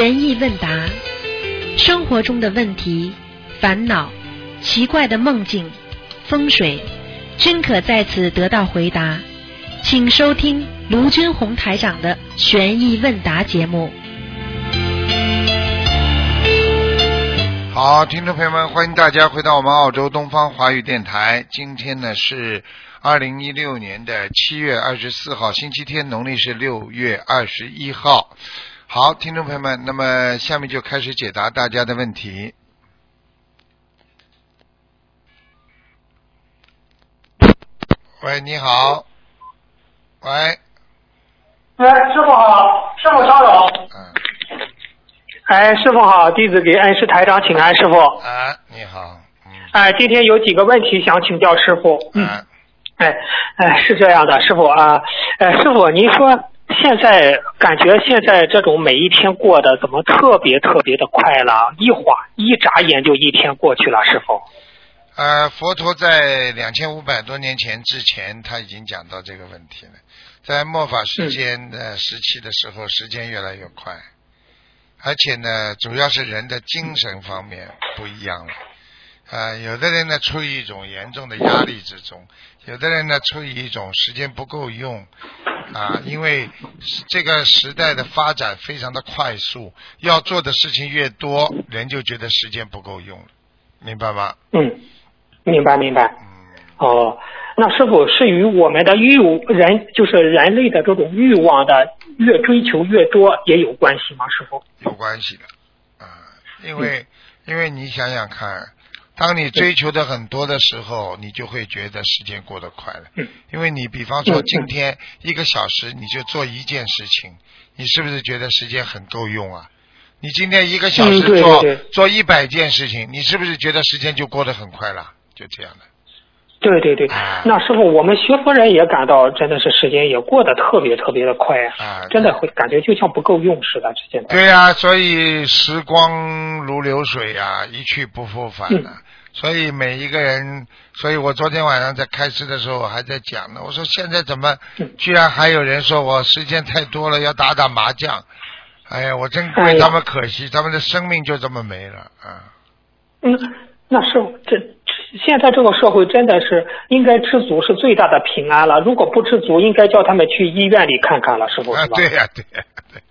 悬疑问答，生活中的问题、烦恼、奇怪的梦境、风水，均可在此得到回答。请收听卢军红台长的悬疑问答节目。好，听众朋友们，欢迎大家回到我们澳洲东方华语电台。今天呢是二零一六年的七月二十四号，星期天，农历是六月二十一号。好，听众朋友们，那么下面就开始解答大家的问题。喂，你好。喂，哎，师傅好，师傅稍等。嗯，哎，师傅好，弟子给恩师台长请安，师傅。啊，你好，嗯，哎，今天有几个问题想请教师傅。嗯，啊，哎，哎，是这样的，师傅啊，呃，师傅，您说现在感觉现在这种每一天过得怎么特别特别的快了？一晃一眨眼就一天过去了，师傅。呃，佛陀在两千五百多年前之前，他已经讲到这个问题了。在末法时间的时期的时候，时间越来越快，而且呢，主要是人的精神方面不一样了。呃，有的人呢处于一种严重的压力之中，有的人呢处于一种时间不够用啊，因为这个时代的发展非常的快速，要做的事情越多，人就觉得时间不够用了，明白吗？嗯，明白明白。嗯。哦，那是否是与我们的欲人就是人类的这种欲望的越追求越多也有关系吗？师傅？有关系的，啊，因为、因为你想想看，当你追求的很多的时候，你就会觉得时间过得快了。嗯因为你比方说嗯今天一个小时你就做一件事情，你是不是觉得时间很够用啊？你今天一个小时做、做一百件事情，你是不是觉得时间就过得很快了？就这样的。对对对啊，那师傅，我们学佛人也感到真的是时间也过得特别特别的快啊真的会感觉就像不够用似的，现在。对呀、所以时光如流水呀、一去不复返了。所以每一个人，所以我昨天晚上在开始的时候我还在讲呢，我说现在怎么嗯居然还有人说我时间太多了要打打麻将？哎呀，我真为他们可惜，他们的生命就这么没了啊！嗯，那是，这现在这个社会真的是应该知足是最大的平安了。如果不知足，应该叫他们去医院里看看了，是不啊，是吧？对呀、对呀、对呀、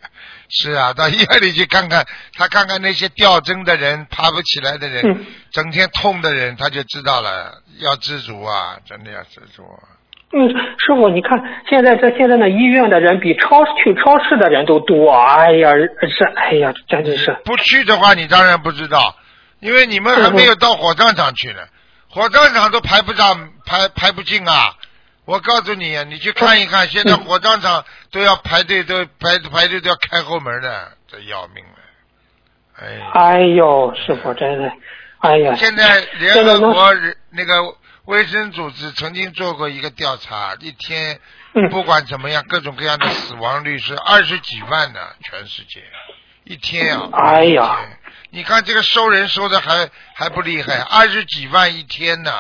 是啊，到医院里去看看，他看看那些吊针的人、爬不起来的人、嗯整天痛的人，他就知道了，要知足啊，真的要知足啊。嗯，师傅，你看现在这现在的医院的人比超去超市的人都多，哎呀，是哎呀，真的是，不去的话，你当然不知道，因为你们还没有到火葬场去呢，火葬场都排不上，排排不进啊！我告诉你，你去看一看，现在火葬场都要排队，都排排队都要开后门的，这要命了！哎，哎呦，师傅真的，哎呀，现在联合国人那个卫生组织曾经做过一个调查，一天嗯。不管怎么样，各种各样的死亡率是二十几万呢，全世界。一天啊！哎呀，你看这个收人收的还还不厉害，二十几万一天呢，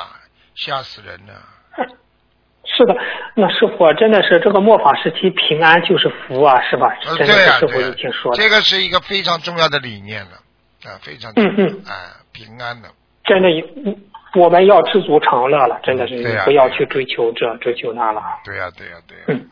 吓死人了。是的，那师傅真的是这个末法时期平安就是福啊，是吧？呃，真的、是师傅已经说的，这个是一个非常重要的理念了，啊，非常嗯嗯。啊，平安的，真的有，我们要知足常乐了，真的是不要去追求这追求那了。对呀、对呀、对呀、嗯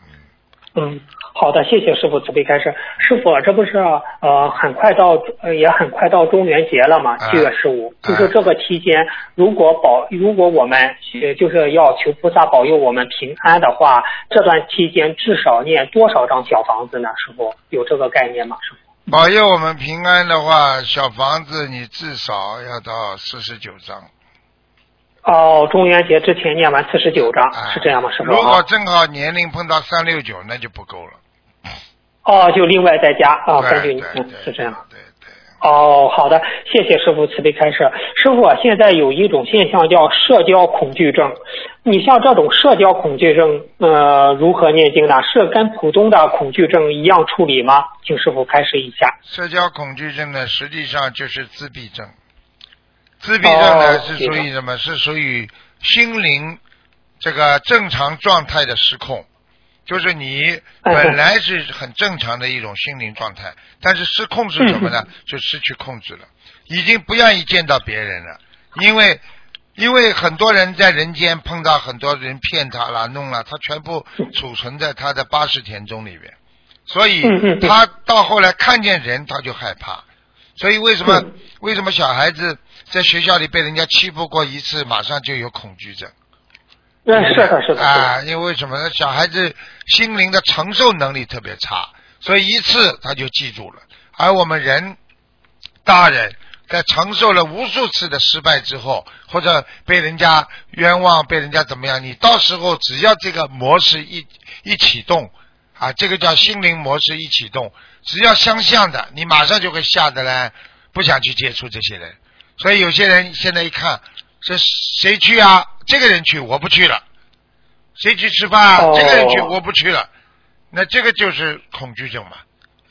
嗯，好的，谢谢师傅慈悲开示。师傅，这不是呃很快到呃也很快到中元节了嘛？啊七月十五，啊就是这个期间，如果保如果我们呃就是要求菩萨保佑我们平安的话，这段期间至少念多少张小房子呢？师傅有这个概念吗？师傅？保佑我们平安的话，小房子你至少要到四十九章。哦，中元节之前念完四十九章，啊是这样吗？师傅？如果正好年龄碰到三六九，那就不够了。哦，就另外再加啊，对根据你嗯是这样。对对，哦，好的，谢谢师傅慈悲开示。师傅啊，现在有一种现象叫社交恐惧症，你像这种社交恐惧症，呃，如何念经呢？是跟普通的恐惧症一样处理吗？请师傅开示一下。社交恐惧症呢，实际上就是自闭症。自闭症呢哦是属于什么？是属于心灵这个正常状态的失控。就是你本来是很正常的一种心灵状态，但是失控是什么呢？就失去控制了，已经不愿意见到别人了，因为因为很多人在人间碰到很多人骗他了、弄了，他全部储存在他的八十田中里边，所以他到后来看见人他就害怕，所以为什么为什么小孩子在学校里被人家欺负过一次，马上就有恐惧症？嗯，是的，是的。啊，因为什么呢？小孩子心灵的承受能力特别差，所以一次他就记住了。而我们人，大人在承受了无数次的失败之后，或者被人家冤枉、被人家怎么样，你到时候只要这个模式一一启动，啊，这个叫心灵模式一启动，只要相像的，你马上就会吓得呢，不想去接触这些人。所以有些人现在一看。是谁去啊？这个人去，我不去了。谁去吃饭啊？这个人去，我不去了。那这个就是恐惧症嘛？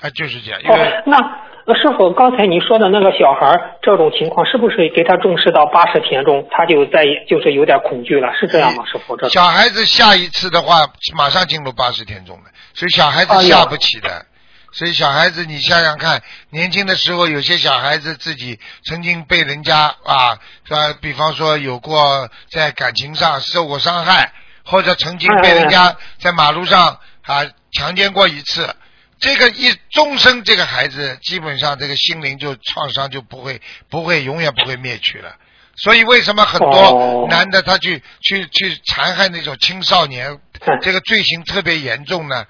啊，就是这样。因为那那师傅刚才你说的那个小孩这种情况，是不是给他重视到八十天中，他就在就是有点恐惧了？是这样吗？师傅，这小孩子下一次的话，马上进入八十天中了，所以小孩子下不起的。所以小孩子，你想想看，年轻的时候有些小孩子自己曾经被人家啊，是吧，比方说有过在感情上受过伤害，或者曾经被人家在马路上啊强奸过一次，这个一终生这个孩子基本上这个心灵就创伤就不会不会永远不会灭去了。所以为什么很多男的他去去去残害那种青少年，这个罪行特别严重呢？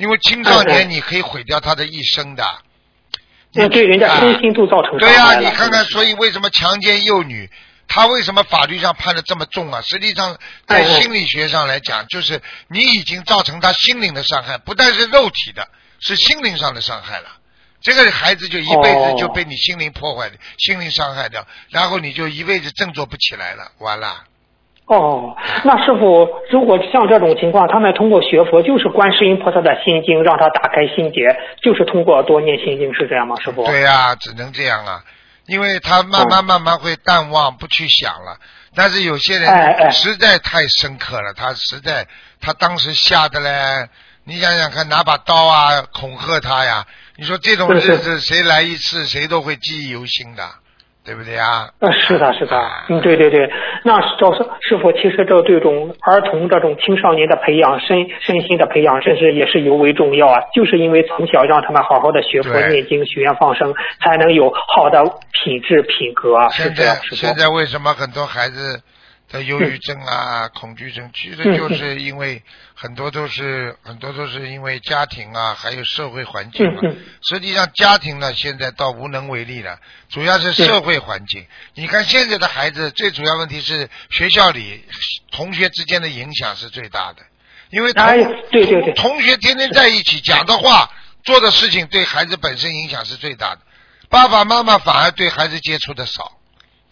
因为青少年你可以毁掉他的一生的，那对人家身心都造成对呀，你看看，所以为什么强奸幼女，他为什么法律上判的这么重啊？实际上在心理学上来讲，就是你已经造成他心灵的伤害，不但是肉体的，是心灵上的伤害了。这个孩子就一辈子就被你心灵破坏的，心灵伤害掉，然后你就一辈子振作不起来了，完了。哦，那师傅，如果像这种情况，他们通过学佛，就是观世音菩萨的心经，让他打开心结，就是通过多念心经，是这样吗？师傅？对呀，只能这样啊，因为他慢慢慢慢会淡忘，不去想了。但是有些人实在太深刻了，他实在他当时吓得嘞，你想想看，拿把刀啊恐吓他呀，你说这种日子谁来一次，谁都会记忆犹新的。对不对啊？呃，是的，是的，嗯，对对对。那赵师师傅，其实这这种儿童这种青少年的培养，身身心的培养，甚至也是尤为重要啊。就是因为从小让他们好好的学佛、念经、许愿、放生，才能有好的品质、品格。现在现在为什么很多孩子？的忧郁症啊，恐惧症，其实就是因为很多都是很多都是因为家庭啊，还有社会环境啊。实际上，家庭呢现在倒无能为力了，主要是社会环境。你看现在的孩子，最主要问题是学校里同学之间的影响是最大的，因为同对对对，同学天天在一起讲的话、做的事情，对孩子本身影响是最大的。爸爸妈妈反而对孩子接触的少，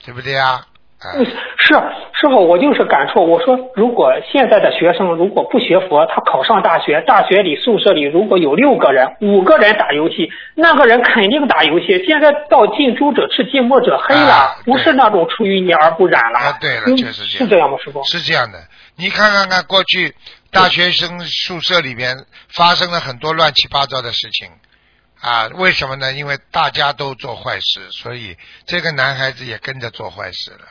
对不对啊？嗯，是师傅，我就是感触。我说，如果现在的学生如果不学佛，他考上大学，大学里宿舍里如果有六个人、五个人打游戏，那个人肯定打游戏。现在到近朱者赤，近墨者黑了，不是那种出淤泥而不染了。啊，对了，确实是这样吗，师傅？是这样的，你看看看，过去大学生宿舍里边发生了很多乱七八糟的事情啊，为什么呢？因为大家都做坏事，所以这个男孩子也跟着做坏事了。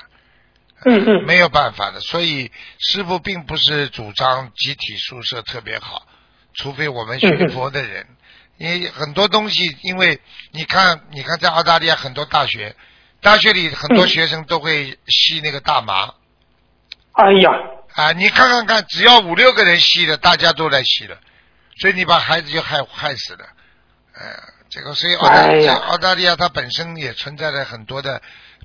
嗯嗯，没有办法的，所以师傅并不是主张集体宿舍特别好，除非我们学佛的人，因为很多东西，因为你看，你看在澳大利亚很多大学，大学里很多学生都会吸那个大麻。哎呀，啊，你看看看，只要五六个人吸了，大家都来吸了，所以你把孩子就害害死了。哎，这个所以澳大利亚，澳大利亚它本身也存在着很多的。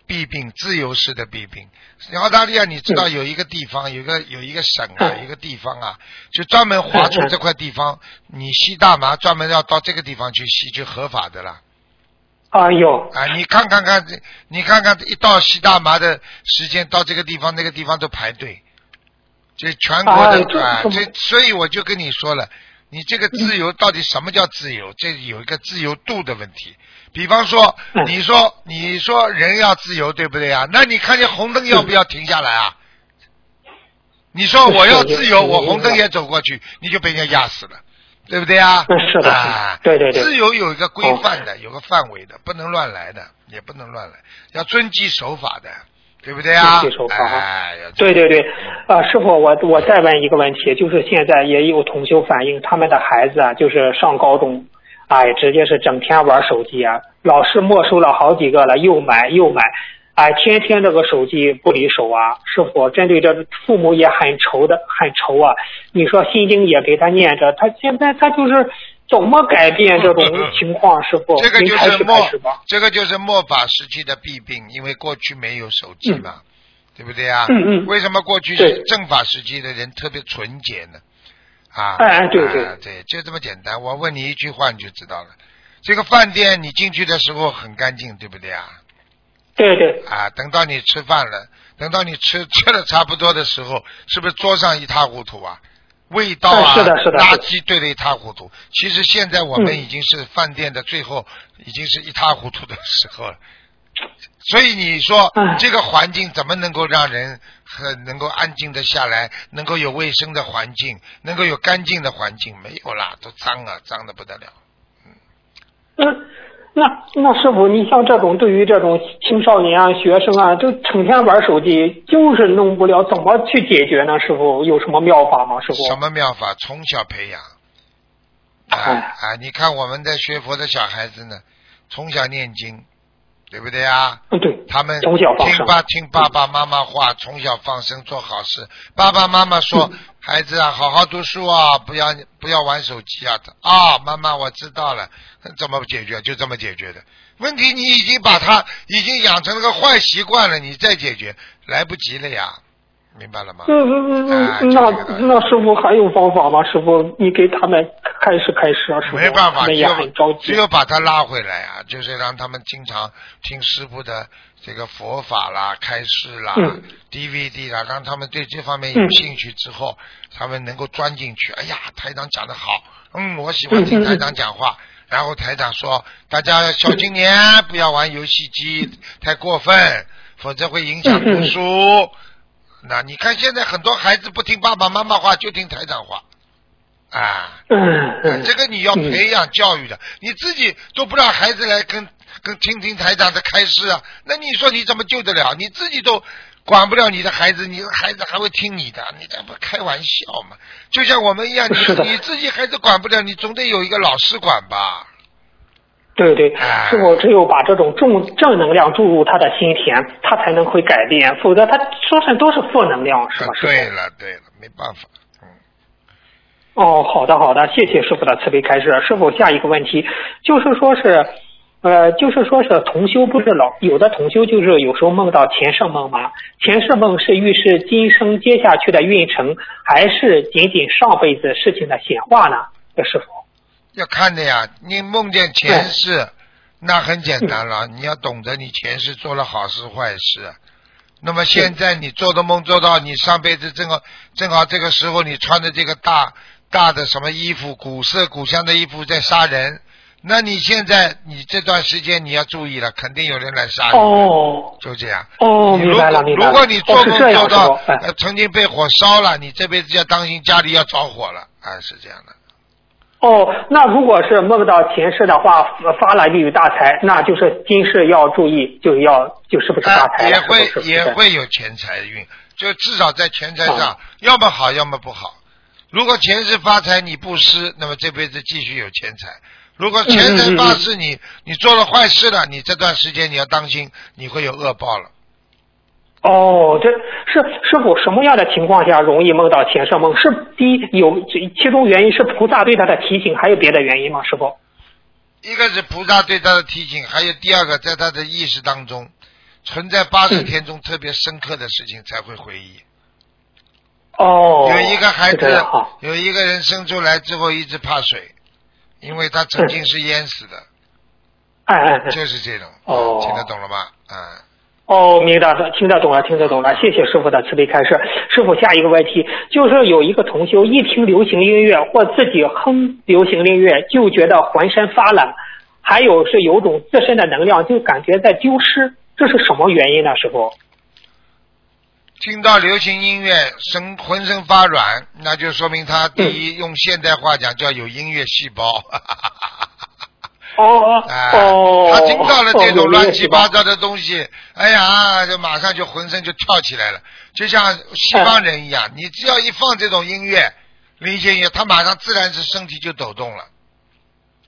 弊病，自由式的弊病。澳大利亚，你知道有一个地方，有个有一个省啊，一个地方啊，就专门划出这块地方，你吸大麻专门要到这个地方去吸，就合法的了。啊有啊，你看看看，你看看一到吸大麻的时间，到这个地方那个地方都排队，这全国的啊，这所以我就跟你说了，你这个自由到底什么叫自由？这有一个自由度的问题。比方说，你说你说人要自由，对不对啊？那你看见红灯要不要停下来啊？你说我要自由，我红灯也走过去，你就被人家压死了，对不对啊？嗯是的啊，对对对。自由有一个规范的，有个范围的，不能乱来的，也不能乱来，要遵纪守法的，对不对啊？遵纪守法哎，要对对对，啊，师傅，我我再问一个问题，就是现在也有同修反映，他们的孩子啊，就是上高中，哎，直接是整天玩手机啊，老师没收了好几个了，又买又买，哎，天天这个手机不离手啊。师傅，针对这父母也很愁的，很愁啊。你说心经也给他念着，他现在他就是怎么改变这种情况？师傅，这个就是末。这个就是末法时期的弊病，因为过去没有手机嘛，对不对啊？嗯嗯为什么过去正法时期的人特别纯洁呢？啊，对对啊对，就这么简单。我问你一句话你就知道了。这个饭店你进去的时候很干净，对不对啊？对对，啊，等到你吃饭了，等到你吃 吃的差不多的时候，是不是桌上一塌糊涂啊？味道啊，嗯是的是的垃圾堆的一塌糊涂。其实现在我们嗯已经是饭店的最后，已经是一塌糊涂的时候了。所以你说这个环境怎么能够让人很能够安静的下来，能够有卫生的环境，能够有干净的环境？没有啦，都脏啊，脏的不得了。那那那师傅，你像这种对于这种青少年啊、学生啊，就成天玩手机，就是弄不了，怎么去解决呢？师傅有什么妙法吗？师傅？什么妙法？从小培养。啊哎啊！你看我们在学佛的小孩子呢，从小念经，对不对啊？嗯，对，他们从小听爸听爸爸妈妈话，从小放生做好事。爸爸妈妈说：“嗯孩子啊，好好读书啊，不要不要玩手机啊。”啊，妈妈我知道了，怎么解决？就这么解决的。问题你已经把他已经养成了个坏习惯了，你再解决来不及了呀，明白了吗？嗯嗯嗯哎嗯，那那师傅还有方法吗？师傅，你给他们开始开始啊，师傅，没办法，他们也只有把他拉回来啊，就是让他们经常听师傅的这个佛法啦、开示啦、嗯 DVD 啦，让他们对这方面有兴趣之后，他们能够钻进去。哎呀，台长讲的好，嗯，我喜欢听台长讲话。然后台长说，大家小青年不要玩游戏机，太过分，否则会影响读书。那你看现在很多孩子不听爸爸妈妈话，就听台长话，啊。嗯嗯，这个你要培养教育的，你自己都不让孩子来跟跟听听台长的开示啊，那你说你怎么救得了？你自己都管不了你的孩子，你的孩子还会听你的？你这不开玩笑吗？就像我们一样，你你自己孩子管不了，你总得有一个老师管吧？对对，哎师傅只有把这种正正能量注入他的心田，他才能会改变，否则他说上都是负能量，是吧？对了对了，没办法，嗯，哦，好的好的，谢谢师傅的慈悲开示。师傅，下一个问题就是说是，呃，就是说是同修不是老有的同修就是有时候梦到前世梦吗？前世梦是预示今生接下去的运程，还是仅仅上辈子事情的显化呢？这师傅，要看的呀。你梦见前世，那很简单了，你要懂得你前世做了好事坏事。那么现在你做的梦做到你上辈子正好正好这个时候你穿的这个大大的什么衣服，古色古香的衣服在杀人，那你现在你这段时间你要注意了，肯定有人来杀你。哦就这样。哦，你如明白了果明白了。如果你做梦做到曾经被火烧了，你这辈子要当心家里要着火了，啊，是这样的。哦，那如果是梦到前世的话，发了利于大财，那就是今世要注意，就要就是不是大财？啊也会也会有钱财运，就至少在钱财上哦，要么好，要么不好。如果前世发财你布施，那么这辈子继续有钱财；如果前世发誓你你做了坏事了，你这段时间你要当心，你会有恶报了。哦，这是师傅什么样的情况下容易梦到前世梦？是第一有其中原因是菩萨对他的提醒，还有别的原因吗？师傅？一个是菩萨对他的提醒，还有第二个在他的意识当中存在八十嗯天中特别深刻的事情才会回忆。哦，有一个孩子，有一个人生出来之后一直怕水，因为他曾经是淹死的，哎哎哎，就是这种。哦听得懂了吗？嗯。哦，明白了，听得懂了，听得懂了，谢谢师傅的慈悲开示。师傅，下一个问题就是有一个同修一听流行音乐或自己哼流行音乐就觉得浑身发冷，还有是有种自身的能量就感觉在丢失，这是什么原因呢？师傅？听到流行音乐，身浑身发软，那就说明他第一，用现代话讲叫有音乐细胞。哦哦哎，哦，他听到了这种哦乱七八，糟的东西，哎呀，就马上就浑身就跳起来了，就像西方人一样，你只要一放这种音乐，流行音乐，他马上自然是身体就抖动了，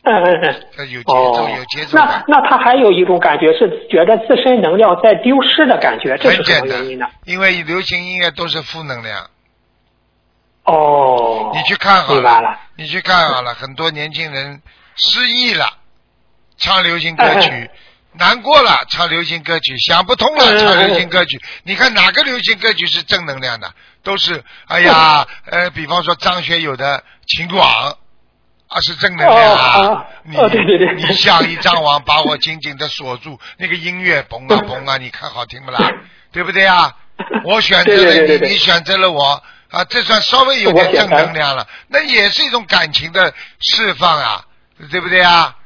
嗯嗯嗯。这有节奏，哦有节奏那。那他还有一种感觉是觉得自身能量在丢失的感觉，这是什么原因呢？，因为流行音乐都是负能量，哦，你去看好了。你去看好了，很多年轻人失忆了，唱流行歌曲；哎难过了，唱流行歌曲；想不通了，嗯唱流行歌曲。你看哪个流行歌曲是正能量的？都是哎呀，呃，比方说张学友的《情网》啊，是正能量啊。你你像一张网把我紧紧的锁住，那个音乐嘣啊 嘣啊，你看好听不啦？对不对啊？我选择了你，你选择了我啊，这算稍微有点正能量了，那也是一种感情的释放啊，对不对啊？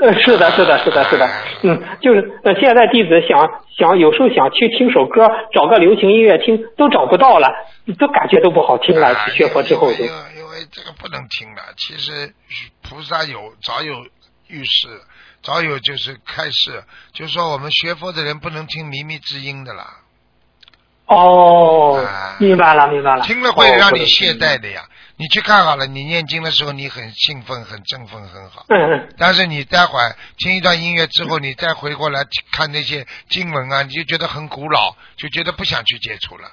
呃，是的，是的，是的，是的，嗯，就是呃，现在弟子想想，有时候想去听首歌，找个流行音乐听，都找不到了，都感觉都不好听了。啊学佛之后就因为因为这个不能听了。其实菩萨有早有预示，早有就是开示，就是说我们学佛的人不能听靡靡之音的啦，哦啊，明白了，明白了。听了会让你哦懈怠的呀。你去看好了，你念经的时候你很兴奋、很振奋、很好。嗯嗯，但是你待会儿听一段音乐之后，你再回过来看那些经文啊，你就觉得很古老，就觉得不想去接触了。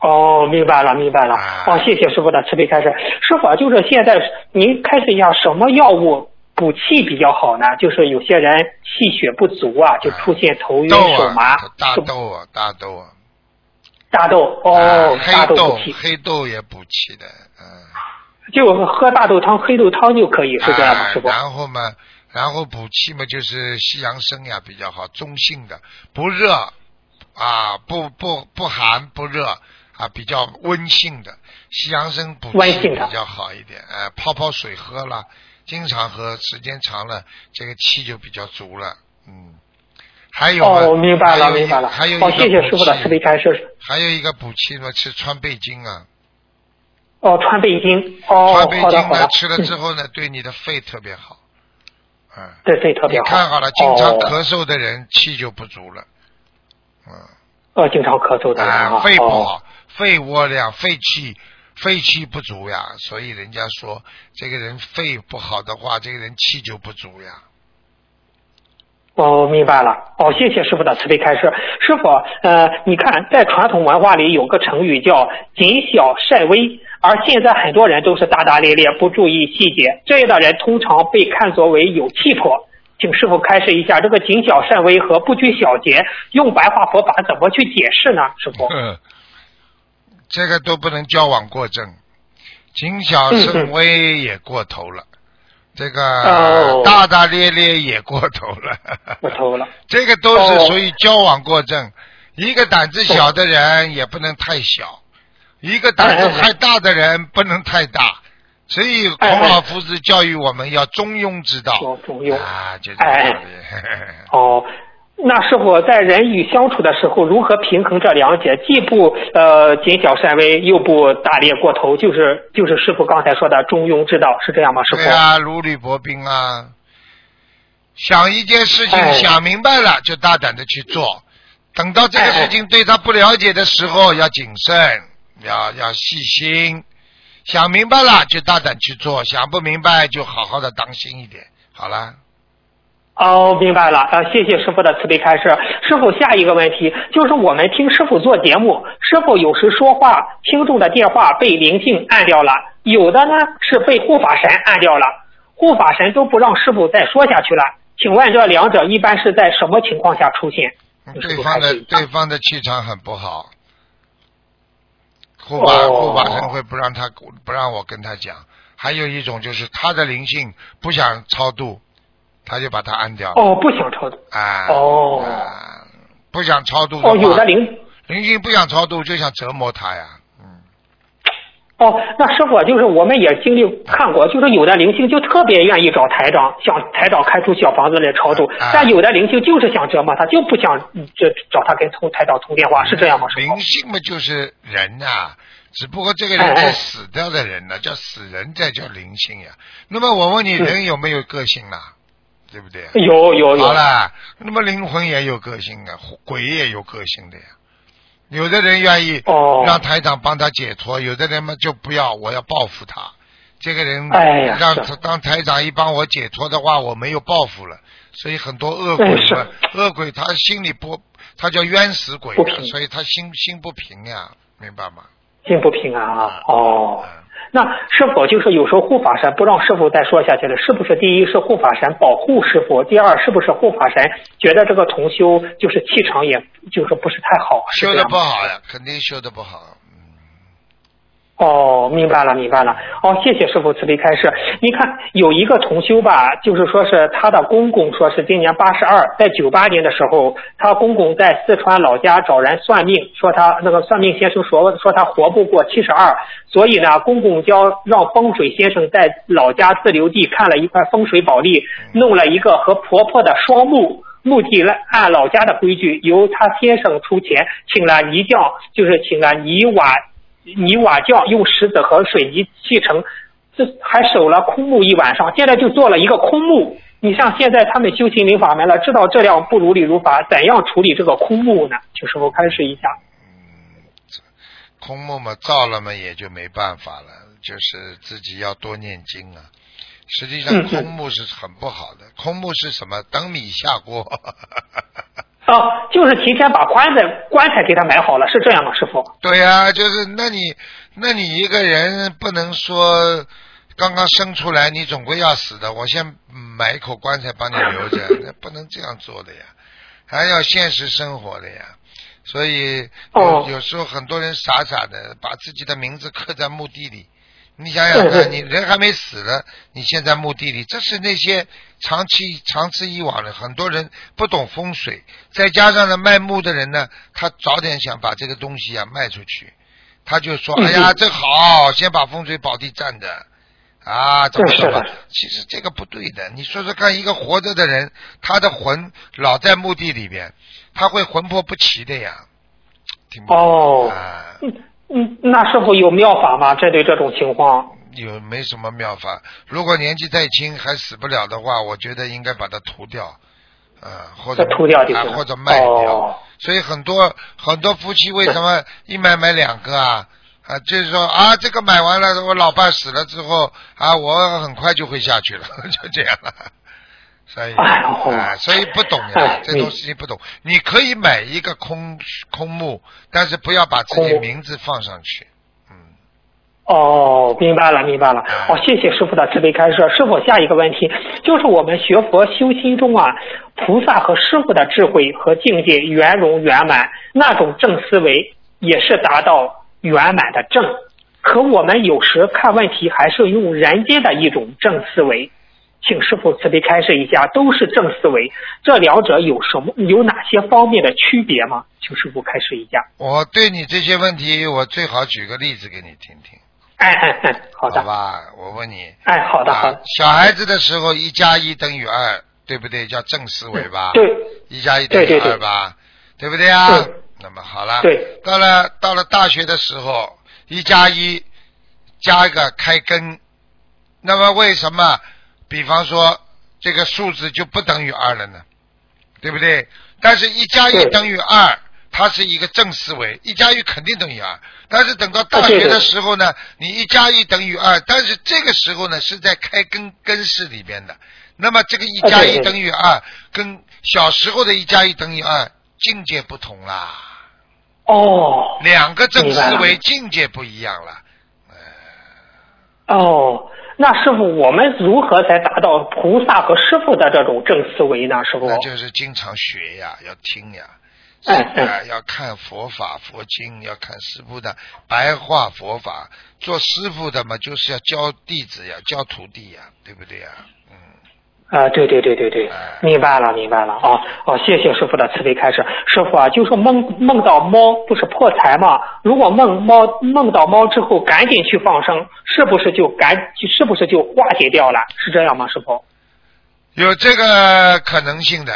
哦，明白了，明白了。啊哦，谢谢师傅的慈悲开示。师傅啊，就是现在您开始一下，什么药物补气比较好呢？就是有些人气血不足啊，就出现头晕手麻啊，，大豆啊，大豆啊，大豆哦，啊大豆黑豆补气，黑豆也补气的，嗯，就喝大豆汤、黑豆汤就可以，是这样吗？啊师傅？然后嘛，然后补气嘛，就是西洋参呀比较好，中性的，不热啊，不不不寒不热啊，比较温性的西洋参补气比较好一点，哎、泡泡水喝了，经常喝，时间长了，这个气就比较足了，嗯。还有嘛哦，明白了，明白了。还有一个哦，谢谢补师傅的慈悲开示。还有一个补气呢，吃川贝精啊，哦，川贝精。哦，川贝。精呢吃了之嗯后呢，对你的肺特别好，嗯。对肺特别你好。看好了，经常哦咳嗽的人气就不足了，嗯，哦，经常咳嗽的人啊，啊。肺不哦好，肺窝量、肺气、肺气不足呀，所以人家说这个人肺不好的话，这个人气就不足呀。哦，明白了。哦，谢谢师傅的慈悲开示。师傅，呃，你看，在传统文化里有个成语叫“谨小慎微”，而现在很多人都是大大咧咧，不注意细节，这样的人通常被看作为有气魄。请师傅开示一下，这个“谨小慎微”和“不拘小节”，用白话佛法怎么去解释呢？师傅？嗯这个都不能矫枉过正，谨小慎微也过头了，这个哦大大咧咧也过头了。过头了。这个都是哦属于交往过正。一个胆子小的人也不能太小，一个胆子太大的人不能太大。所以孔老夫子教育我们要中庸之道。哦中庸啊，就这个道理。哦，那师傅在人与相处的时候，如何平衡这两者？既不呃谨小慎微，又不大咧过头，就是就是师傅刚才说的中庸之道，是这样吗？师傅？对啊，如履薄冰啊。想一件事情哎想明白了，就大胆的去做。等到这个事情对他不了解的时候，要谨慎，要要细心。想明白了就大胆去做，想不明白就好好的当心一点。好了，哦，明白了。啊，谢谢师傅的慈悲开示。师傅，下一个问题就是我们听师傅做节目，师傅有时说话，听众的电话被灵性按掉了，有的呢是被护法神按掉了，护法神都不让师傅再说下去了。请问这两者一般是在什么情况下出现？对方的对方的气场很不好，护法哦护法神会不让他不让我跟他讲。还有一种就是他的灵性不想超度，他就把他按掉了。哦，不想超度。啊，哦啊不想超度的哦，有的灵灵性不想超度，就想折磨他呀，嗯，哦，那师傅就是我们也经历看过，就是有的灵性就特别愿意找台长，想台长开出小房子来超度，啊但有的灵性就是想折磨他，就不想嗯这找他跟通台长通电话，是这样吗？灵？性嘛，就是人呐、只不过这个人是死掉的人呢、叫死人，再叫灵性呀。那么我问你，嗯人有没有个性啦？对不对？有有有好，了，那么灵魂也有个性啊，鬼也有个性的呀。有的人愿意哦让台长帮他解脱，有的人嘛就不要，我要报复他。这个人哎呀让他当台长一帮我解脱的话，我没有报复了，所以很多恶鬼嘛，恶鬼他心里不，他叫冤死鬼所以他心心不平呀，明白吗？心不平啊。哦，嗯那是否就是有时候护法神不让师傅再说下去了？是不是第一是护法神保护师傅，第二是不是护法神觉得这个同修就是气场也就是不是太好？修的不好呀，肯定修的不好。哦，明白了，明白了。哦，谢谢师傅慈悲开示。你看，有一个同修吧，就是说是他的公公，说是今年八十二，在九八年的时候，他公公在四川老家找人算命，说他那个算命先生说说他活不过七十二，所以呢，公公叫让风水先生在老家自留地看了一块风水宝地，弄了一个和婆婆的双墓。墓地来按老家的规矩，由他先生出钱，请了泥匠，就是请了泥瓦泥瓦匠用石子和水泥砌成，这还守了空墓一晚上，现在就做了一个空墓。你像现在他们修行灵法门了，知道这样不如理如法，怎样处理这个空墓呢？请师傅开示一下。空墓嘛，造了嘛，也就没办法了，就是自己要多念经啊。实际上，嗯嗯空墓是很不好的。空墓是什么？等米下锅。哦，就是提前把棺材棺材给他买好了，是这样吗，师傅？对呀、就是那你那你一个人不能说刚刚生出来，你总归要死的。我先买一口棺材帮你留着，那不能这样做的呀，还要现实生活的呀。所以有、哦有时候很多人傻傻的把自己的名字刻在墓地里。你想想看，你人还没死呢，你现在墓地里，这是那些长期长此以往的很多人不懂风水，再加上呢卖墓的人呢，他早点想把这个东西啊卖出去，他就说：“嗯哎呀，嗯这好，先把风水宝地占着。”啊，怎么是怎么？其实这个不对的。你说说看，一个活着的人，他的魂老在墓地里边，他会魂魄不齐的呀。听不懂哦啊？嗯嗯，那师傅有妙法吗？针对这种情况？有没什么妙法？如果年纪太轻还死不了的话，我觉得应该把它涂掉，呃，或者再涂掉就行或者卖掉。哦所以很多很多夫妻为什么一买买两个啊？啊，就是说啊，这个买完了，我老伴死了之后啊，我很快就会下去了，就这样了。所以所以不懂呀哎，这种事情不懂。你可以买一个空空墓，但是不要把自己名字放上去。嗯。哦，明白了，明白了。哦，谢谢师傅的慈悲开示。师傅，下一个问题就是我们学佛修心中啊，菩萨和师傅的智慧和境界圆融圆满，那种正思维也是达到圆满的正。可我们有时看问题还是用人间的一种正思维，请师傅慈悲开示一下，都是正思维，这两者有什么有哪些方面的区别吗？请师傅开示一下。我对你这些问题，我最好举个例子给你听听，哎哎哎，好的。好吧？我问你，哎，好的好啊的。，小孩子的时候一加一等于二，对不对？叫正思维吧？对，一加一等于二吧？对不对啊对？那么好了，对，到了到了大学的时候，一加一加一个开根，那么为什么？比方说这个数字就不等于二了呢？对不对？但是，一加一等于二，它是一个正思维，一加一肯定等于二。但是等到大学的时候呢，你一加一等于二，但是这个时候呢是在开根根式里边的。那么这个一加一等于二，跟小时候的一加一等于二境界不同啦，哦两个正思维境界不一样了。哦，那师傅，我们如何才达到菩萨和师傅的这种正思维呢？师傅？那就是经常学呀，要听呀，哎哎啊，要看佛法佛经，要看师傅的白话佛法。做师傅的嘛，就是要教弟子呀，教徒弟呀，对不对呀？嗯，啊，对对对对对，明白了明白了啊哦，谢谢师傅的慈悲开示。师傅啊，就说梦梦到猫不是破财吗？如果梦猫梦到猫之后赶紧去放生，是不是就赶是不是就化解掉了？是这样吗，师傅？有这个可能性的。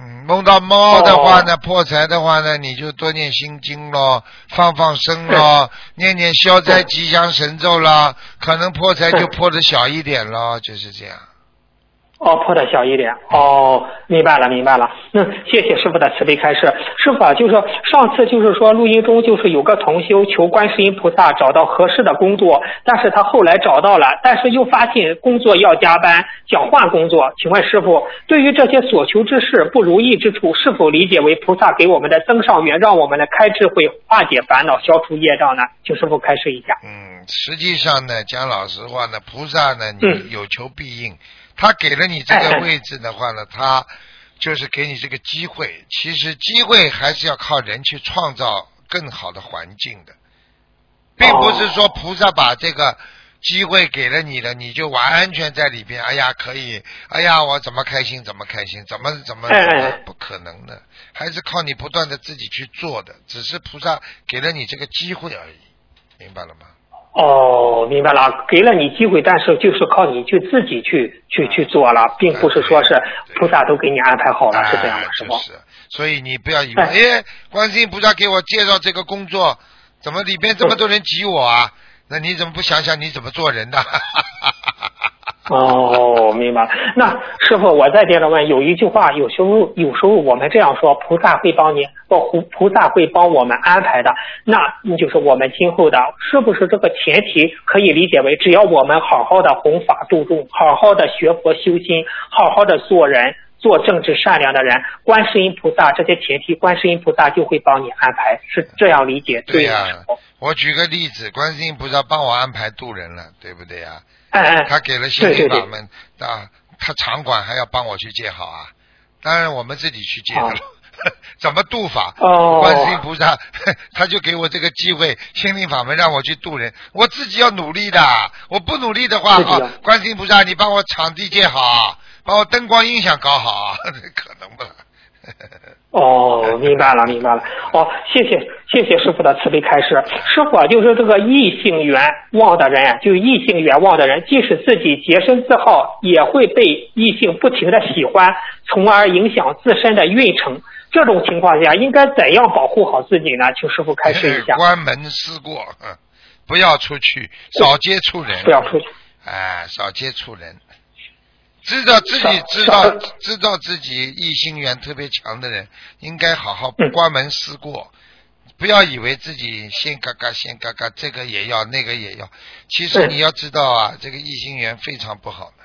嗯，梦到猫的话呢，破财的话呢，你就多念心经咯，放放生咯，念念消灾吉祥神咒啦，可能破财就破的小一点咯，就是这样。哦，破的小一点。哦，明白了，明白了。那谢谢师傅的慈悲开示。师傅啊，就是上次就是说录音中就是有个同修求观世音菩萨找到合适的工作，但是他后来找到了，但是又发现工作要加班，想换工作。请问师傅，对于这些所求之事不如意之处，是否理解为菩萨给我们的增上缘，让我们的开智慧，化解烦恼，消除业障呢？请师傅开示一下。嗯，实际上呢，讲老实话呢，菩萨呢，你有求必应。他给了你这个位置的话呢，他就是给你这个机会。其实机会还是要靠人去创造更好的环境的，并不是说菩萨把这个机会给了你了，你就完全在里边。哎呀，可以，哎呀，我怎么开心怎么开心，怎么怎么不可能的，还是靠你不断的自己去做的。只是菩萨给了你这个机会而已，明白了吗？哦，明白了，给了你机会，但是就是靠你去自己去去去做了，并不是说是菩萨都给你安排好了，是这样的，是不？是，所以你不要以为，哎，观世音菩萨给我介绍这个工作，怎么里边这么多人挤我啊？那你怎么不想想你怎么做人的？哦，明白了。那师傅，我再接着问，有一句话，有时候有时候我们这样说，菩萨会帮你，不，菩萨会帮我们安排的。那就是我们今后的，是不是这个前提可以理解为，只要我们好好的弘法度众，好好的学佛修心，好好的做人，做正直善良的人，观世音菩萨这些前提，观世音菩萨就会帮你安排，是这样理解对呀？我举个例子，观世音菩萨帮我安排渡人了，对不对呀？他给了心灵法门啊，他场馆还要帮我去借好啊，当然我们自己去借的了。怎么度法？观世音菩萨 他就给我这个机会，心灵法门让我去度人，我自己要努力的。我不努力的话，啊，观世音菩萨你帮我场地借好，帮我灯光音响搞好，可能不？哦，明白了，明白了。哦，谢谢，谢谢师傅的慈悲开示。师傅啊，就是这个异性缘旺的人，就异性缘旺的人，即使自己洁身自好，也会被异性不停的喜欢，从而影响自身的运程。这种情况下，应该怎样保护好自己呢？请师傅开示一下。关门思过，不要出去，少接触人。不要出去。哎，少接触人。知道自己知道知道自己异性缘特别强的人，应该好好关门思过，不要以为自己先嘎嘎先嘎嘎，这个也要那个也要。其实你要知道啊，这个异性缘非常不好的。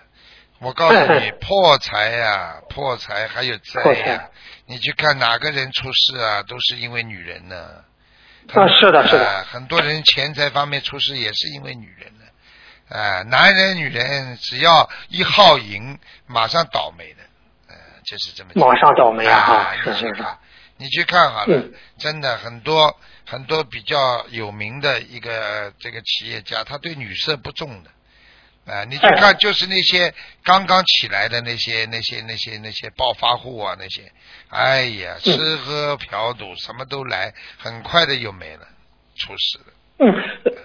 我告诉你，破财呀，破财还有灾呀。你去看哪个人出事啊，都是因为女人呢。啊，是的，是的。很多人钱财方面出事也是因为女人。哎，男人女人只要一耗淫，马上倒霉的，呃，就是这么。马上倒霉啊！你去看，你去看好了，真的很多很多比较有名的一个这个企业家，他对女色不重的，啊，你去看就是那些刚刚起来的那些那些那些那些暴发户啊，那些，哎呀，吃喝嫖赌什么都来，很快的又没了，出事了。嗯，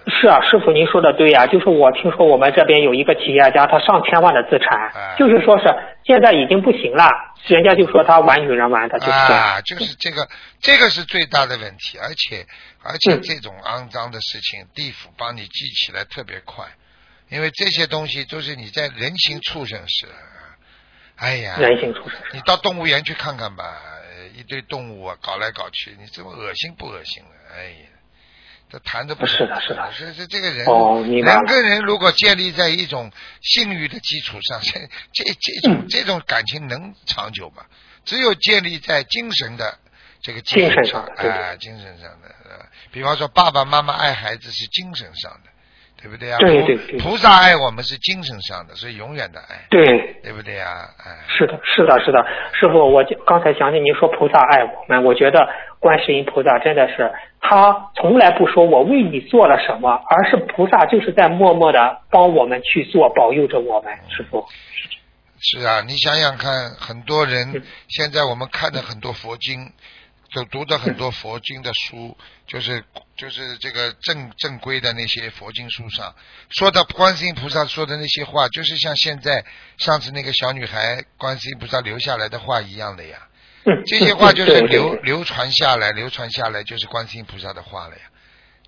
是啊，师傅您说的对呀，就是我听说我们这边有一个企业家，他上千万的资产，就是说是现在已经不行了，人家就说他玩女人玩的，就是啊，就是这个，这个是最大的问题，而且而且这种肮脏的事情，地府帮你记起来特别快，因为这些东西都是你在人形畜生时，哎呀，人形畜生，你到动物园去看看吧，一堆动物啊，搞来搞去，你这么恶心不恶心了？哎呀。这谈的不是的，是的，是是这个人，人跟人如果建立在一种信誉的基础上，这这这种这种感情能长久吗？只有建立在精神的这个精神上，哎，精神上的，比方说爸爸妈妈爱孩子是精神上的。对不对啊？对对对，菩萨爱我们是精神上的，是永远的爱。对，对不对啊？哎，是的，是的，是的，师傅，我刚才想起您说菩萨爱我们，我觉得观世音菩萨真的是，他从来不说我为你做了什么，而是菩萨就是在默默的帮我们去做，保佑着我们，师傅。是啊，你想想看，很多人嗯现在我们看的很多佛经，就读的很多佛经的书，就是就是这个正正规的那些佛经书上说的观世音菩萨说的那些话，就是像现在上次那个小女孩观世音菩萨留下来的话一样的呀。嗯，这些话就是流流传下来，流传下来就是观世音菩萨的话了呀，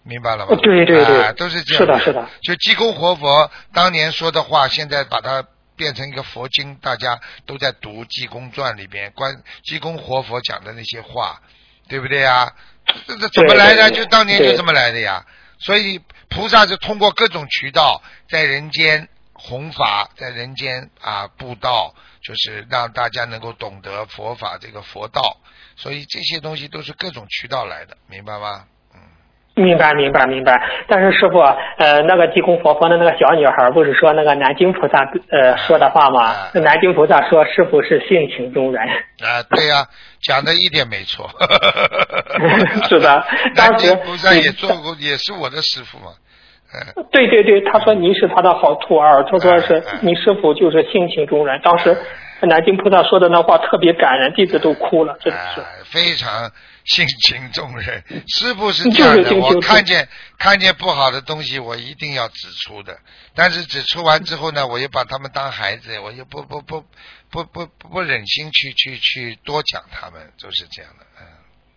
明白了吗？对对对啊都是这样是的是的就济公活佛当年说的话，现在把它变成一个佛经，大家都在读《济公传》里边关济公活佛讲的那些话，对不对呀？这这怎么来的？就当年就这么来的呀。所以菩萨是通过各种渠道在人间弘法，在人间啊布道，就是让大家能够懂得佛法这个佛道。所以这些东西都是各种渠道来的，明白吗？明白明白明白。但是师傅，呃，那个济公佛佛的那个小女孩不是说那个南京菩萨呃说的话吗啊？南京菩萨说师傅是性情中人。啊，对呀、讲的一点没错。是的当时京菩萨也做过，也是我的师傅嘛。嗯，对对对，他说您是他的好徒儿，他说是您师傅就是性情中人。当时南京菩萨说的那话特别感人，弟子都哭了，真的是。哎非常性情中人。师傅是就是这样的，我看见看见不好的东西，我一定要指出的。但是指出完之后呢，我又把他们当孩子，我又不不不不不不不忍心去去去多讲他们，就是这样的。嗯。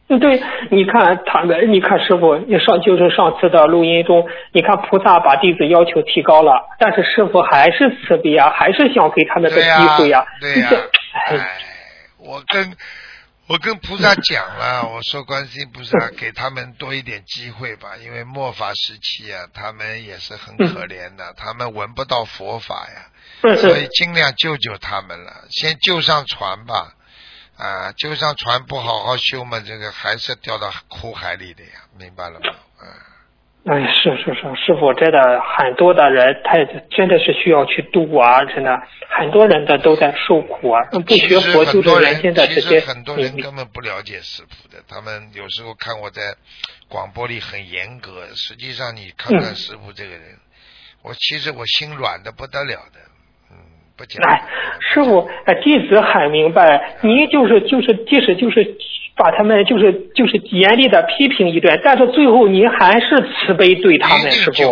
嗯，对，你看他们，你看师傅，你上就是上次的录音中，你看菩萨把弟子要求提高了，但是师傅还是慈悲啊，还是想给他们个机会呀、会呀、对呀、哎，我跟我跟菩萨讲了，我说观世音菩萨给他们多一点机会吧，因为末法时期啊，他们也是很可怜的，他们闻不到佛法呀，嗯所以嗯，尽量救救他们了，先救上船吧。啊，救上船不好好修嘛，这个还是掉到苦海里的呀，明白了吗？嗯。哎，是是是，师傅真的很多的人，他真的是需要去度啊，真的很多人的都在受苦啊，不学佛就很多人，是人现在这些实很多人嗯根本不了解师傅的，他们有时候看我在广播里很严格，实际上你看看嗯师傅这个人，我其实我心软的不得了的，嗯，不讲。哎，师傅，呃，弟子很明白，您就是就是，即使就是把他们就是就是严厉的批评一顿，但是最后您还是慈悲对他们，一师傅。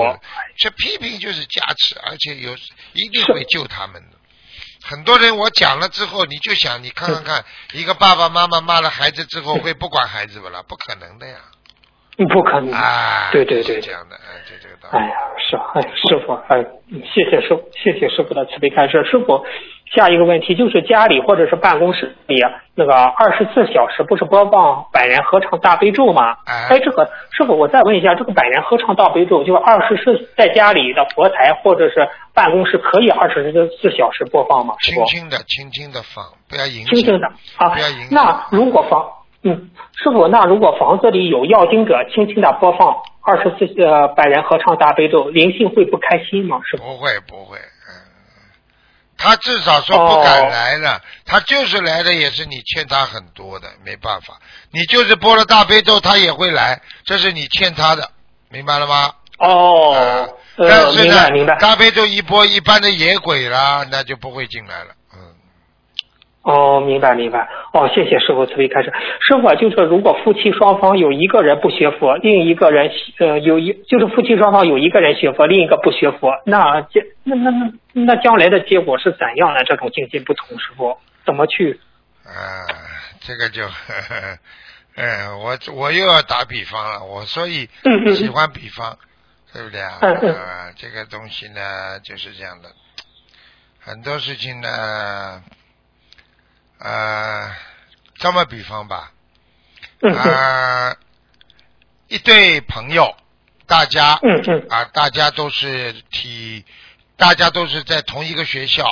这批评就是加持，而且有一定会救他们的。很多人我讲了之后，你就想，你看看看，一个爸爸妈妈骂了孩子之后会不管孩子不啦？不可能的呀！不可能。啊，对对对是这样的，哎，就这个道理。哎呀，是，哎，师傅，哎，谢谢师傅，谢谢师傅的慈悲开示。师傅，下一个问题就是家里或者是办公室里啊那个二十四小时不是播放百人合唱大悲咒吗？哎哎，这个师傅，我再问一下，这个百人合唱大悲咒，就二十四在家里的佛台或者是办公室可以二十四小时播放吗？轻轻的，轻轻的放，不要影响。轻轻的啊不要影响。那如果房，嗯，师傅，那如果房子里有要经者，轻轻的播放二十四呃百人合唱大悲咒，灵性会不开心吗？师傅？不会不会，嗯，他至少说不敢来了，他就是来的，也是你欠他很多的，没办法，你就是播了大悲咒，他也会来，这是你欠他的，明白了吗？哦，啊但呃，是呢。大悲咒一播，一般的野鬼啦，那就不会进来了，嗯。哦，明白明白。哦，谢谢师傅慈悲开始。师傅啊，就是如果夫妻双方有一个人不学佛，另一个人呃有一就是夫妻双方有一个人学佛，另一个不学佛，那结那那那那将来的结果是怎样呢？这种境界不同，师傅怎么去？啊，这个就，呵呵嗯，我我又要打比方了，我所以喜欢比方，对不对啊，这个东西呢就是这样的，很多事情呢，呃，这么比方吧，啊，一对朋友，大家嗯嗯。啊，大家都是体，大家都是在同一个学校，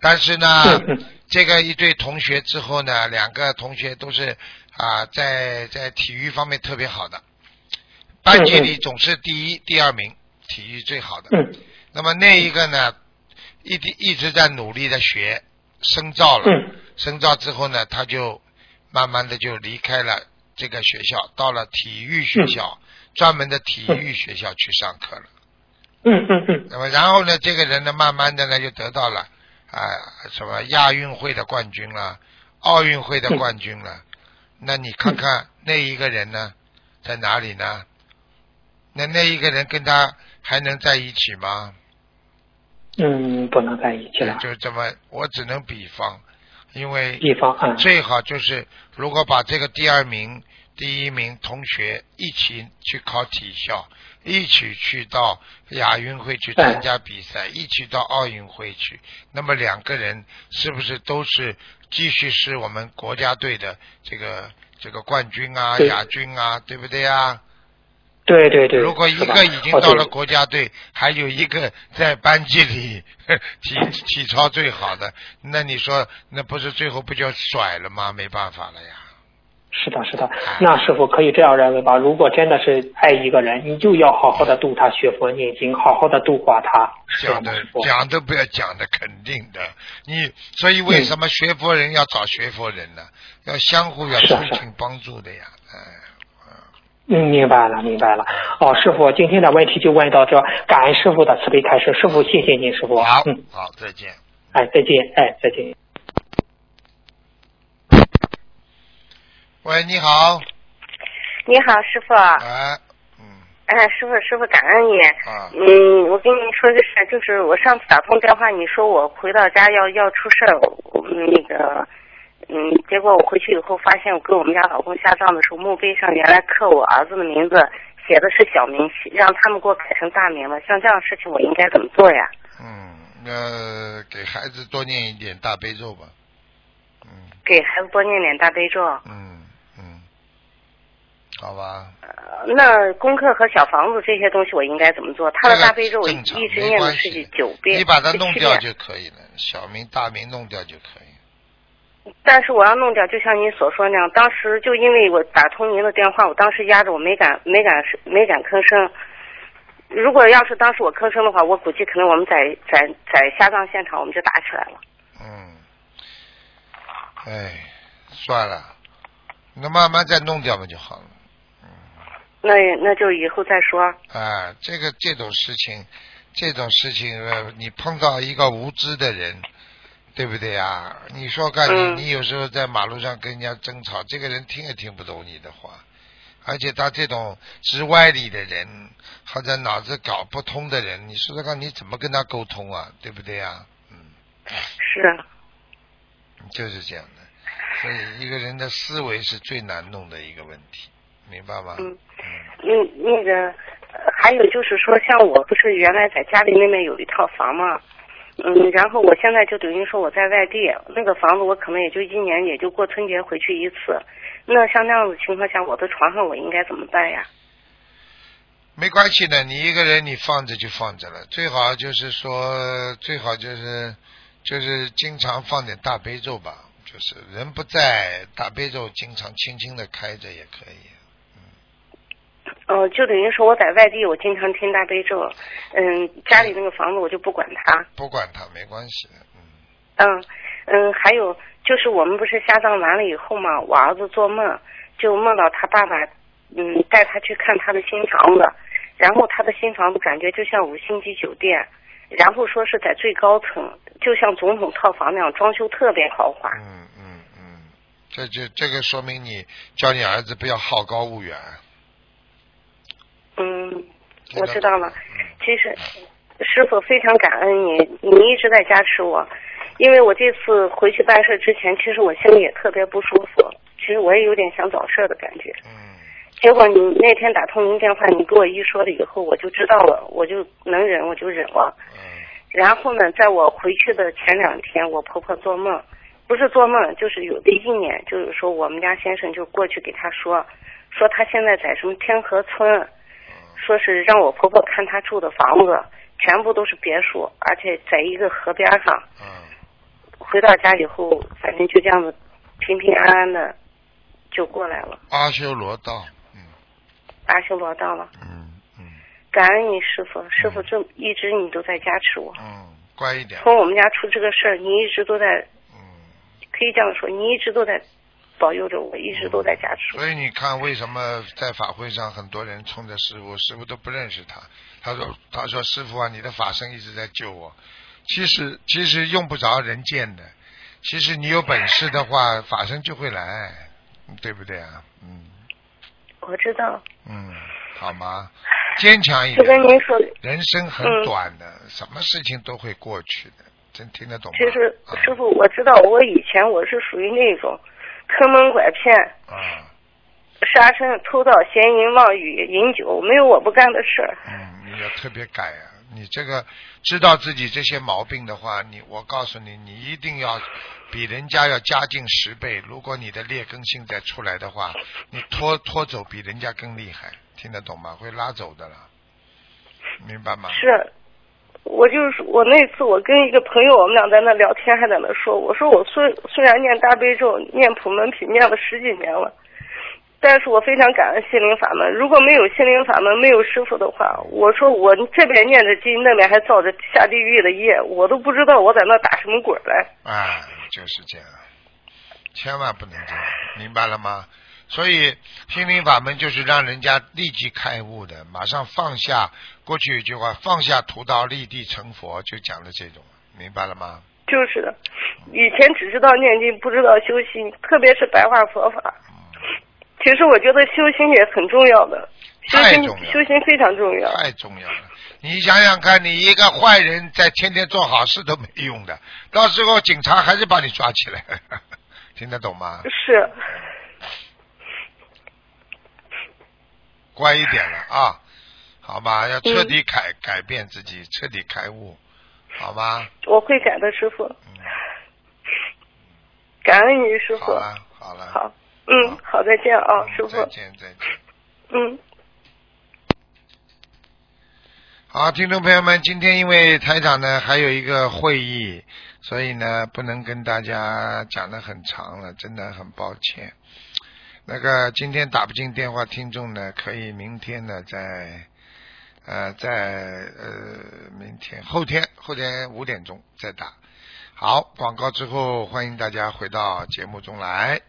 但是呢，这个一对同学之后呢，两个同学都是啊，在在体育方面特别好的，班级里总是第一、第二名，体育最好的。嗯。那么那一个呢，一直一直在努力的学，深造了，嗯深造之后呢，他就慢慢的就离开了这个学校，到了体育学校，专门的体育学校去上课了。嗯嗯嗯那么然后呢，这个人呢，慢慢的呢就得到了啊什么亚运会的冠军了，奥运会的冠军了，那你看看那一个人呢，在哪里呢？那那一个人跟他还能在一起吗？嗯，不能在一起了。就这么，我只能比方，因为比方啊，最好就是如果把这个第二名、第一名同学一起去考体校，一起去到亚运会去参加比赛，一起到奥运会去，那么两个人是不是都是继续是我们国家队的这个这个冠军啊、亚军啊，对不对啊？对对对。如果一个已经到了国家队，还有一个在班级里 体体操最好的，那你说那不是最后不就甩了吗？没办法了呀。是的，是的。那师傅可以这样认为吧？如果真的是爱一个人，你就要好好的度他学佛念经，好好的度化他。讲的讲都不要讲的，肯定的。你所以为什么学佛人要找学佛人呢？要相互要促进帮助的呀，哎。嗯，明白了，明白了。哦，师傅，今天的问题就问到这，感恩师傅的慈悲开示，师傅谢谢您，师傅。好，嗯，好，再见。哎，再见，哎，再见。喂，你好。你好，师傅。哎，嗯。哎，师傅，师傅，感恩你。啊。嗯，我跟你说个事，就是我上次打通电话，你说我回到家要要出事儿，那个。嗯，结果我回去以后发现，我给我们家老公下葬的时候，墓碑上原来刻我儿子的名字，写的是小名，让他们给我改成大名了。像这样的事情，我应该怎么做呀？嗯，那给孩子多念一点大悲咒吧。嗯。给孩子多念点大悲咒。嗯嗯。好吧。呃，那功课和小房子这些东西，我应该怎么做？他的大悲咒我一直念的是九遍。你把它弄掉就可以了，小名大名弄掉就可以。但是我要弄掉，就像您所说那样，当时就因为我打通您的电话，我当时压着，我没敢、没敢、没敢吭声。如果要是当时我吭声的话，我估计可能我们在在在下葬现场我们就打起来了。嗯，哎，算了，那慢慢再弄掉嘛就好了。嗯。那那就以后再说。啊，这个这种事情，这种事情，呃你碰到一个无知的人。对不对呀？你说看，你你有时候在马路上跟人家争吵，这个人听也听不懂你的话，而且他这种直歪理的人，或者脑子搞不通的人，你说说看，你怎么跟他沟通啊？对不对呀？嗯，是啊，就是这样的。所以一个人的思维是最难弄的一个问题，明白吗？嗯，那，那个还有就是说，像我不是原来在家里那边有一套房吗？嗯，然后我现在就等于说我在外地，那个房子我可能也就一年也就过春节回去一次。那像那样子情况下，我的床上我应该怎么办呀？没关系的，你一个人你放着就放着了，最好就是说最好就是就是经常放点大悲咒吧，就是人不在，大悲咒经常轻轻的开着也可以。哦，就等于说我在外地，我经常听大悲咒。嗯，家里那个房子我就不管它。不管它没关系的，嗯。嗯嗯，还有就是我们不是下葬完了以后嘛，我儿子做梦就梦到他爸爸，嗯，带他去看他的新房子，然后他的新房子感觉就像五星级酒店，然后说是在最高层，就像总统套房那样，装修特别豪华。嗯嗯嗯，这就这个说明你叫你儿子不要好高骛远。嗯，我知道了。其实，师傅非常感恩你，你一直在加持我。因为我这次回去办事之前，其实我心里也特别不舒服。其实我也有点想找事的感觉。嗯。结果你那天打通您电话，你给我一说了以后，我就知道了，我就能忍，我就忍了。嗯。然后呢，在我回去的前两天，我婆婆做梦，不是做梦，就是有的意念，就是说我们家先生就过去给她说，说他现在在什么天河村。说是让我婆婆看她住的房子，全部都是别墅，而且在一个河边上。嗯。回到家以后，反正就这样子平平安安的就过来了。阿修罗道，嗯。阿修罗道了。嗯嗯。感恩你师傅，师傅这一直你都在加持我。嗯，乖一点。从我们家出这个事儿，你一直都在。嗯。可以这样说，你一直都在。保佑着我，一直都在加持。所以你看，为什么在法会上很多人冲着师傅，师傅都不认识他？他说：“他说师傅啊，你的法身一直在救我。”其实其实用不着人见的，其实你有本事的话，法身就会来，对不对啊？嗯。我知道。嗯，好吗？坚强一点。就跟您说，人生很短的，什么事情都会过去的，真听得懂吗？其实师傅，我知道，我以前我是属于那种坑蒙拐骗。啊。杀生、偷盗、闲淫、妄语、饮酒，没有我不干的事儿。嗯，你要特别改啊！你这个知道自己这些毛病的话，你我告诉你，你一定要比人家要加进十倍。如果你的劣根性再出来的话，你拖拖走比人家更厉害，听得懂吗？会拉走的了，明白吗？是，我就是我那次我跟一个朋友，我们俩在那聊天，还在那说，我说我虽虽然念大悲咒、念普门品念了十几年了。但是我非常感恩心灵法门。如果没有心灵法门，没有师傅的话，我说我这边念着经，那边还造着下地狱的业，我都不知道我在那打什么滚来。啊，就是这样，千万不能这样，明白了吗？所以心灵法门就是让人家立即开悟的，马上放下。过去一句话，放下屠刀，立地成佛，就讲的这种，明白了吗？就是的，以前只知道念经，不知道修心，特别是白话佛法。其实我觉得修心也很重要的，修心修心非常重要，太重要了。你想想看，你一个坏人在天天做好事都没用的，到时候警察还是把你抓起来，听得懂吗？是，乖一点了啊，好吧，要彻底改改变自己，彻底开悟，好吧？我会改的，师傅。感恩你，师傅。好了，好了。好。嗯，好，再见啊，师傅。再见，再见。嗯。好，听众朋友们，今天因为台长呢还有一个会议，所以呢不能跟大家讲的很长了，真的很抱歉。那个今天打不进电话，听众呢可以明天呢在呃在呃明天后天后天五点钟再打。好，广告之后欢迎大家回到节目中来。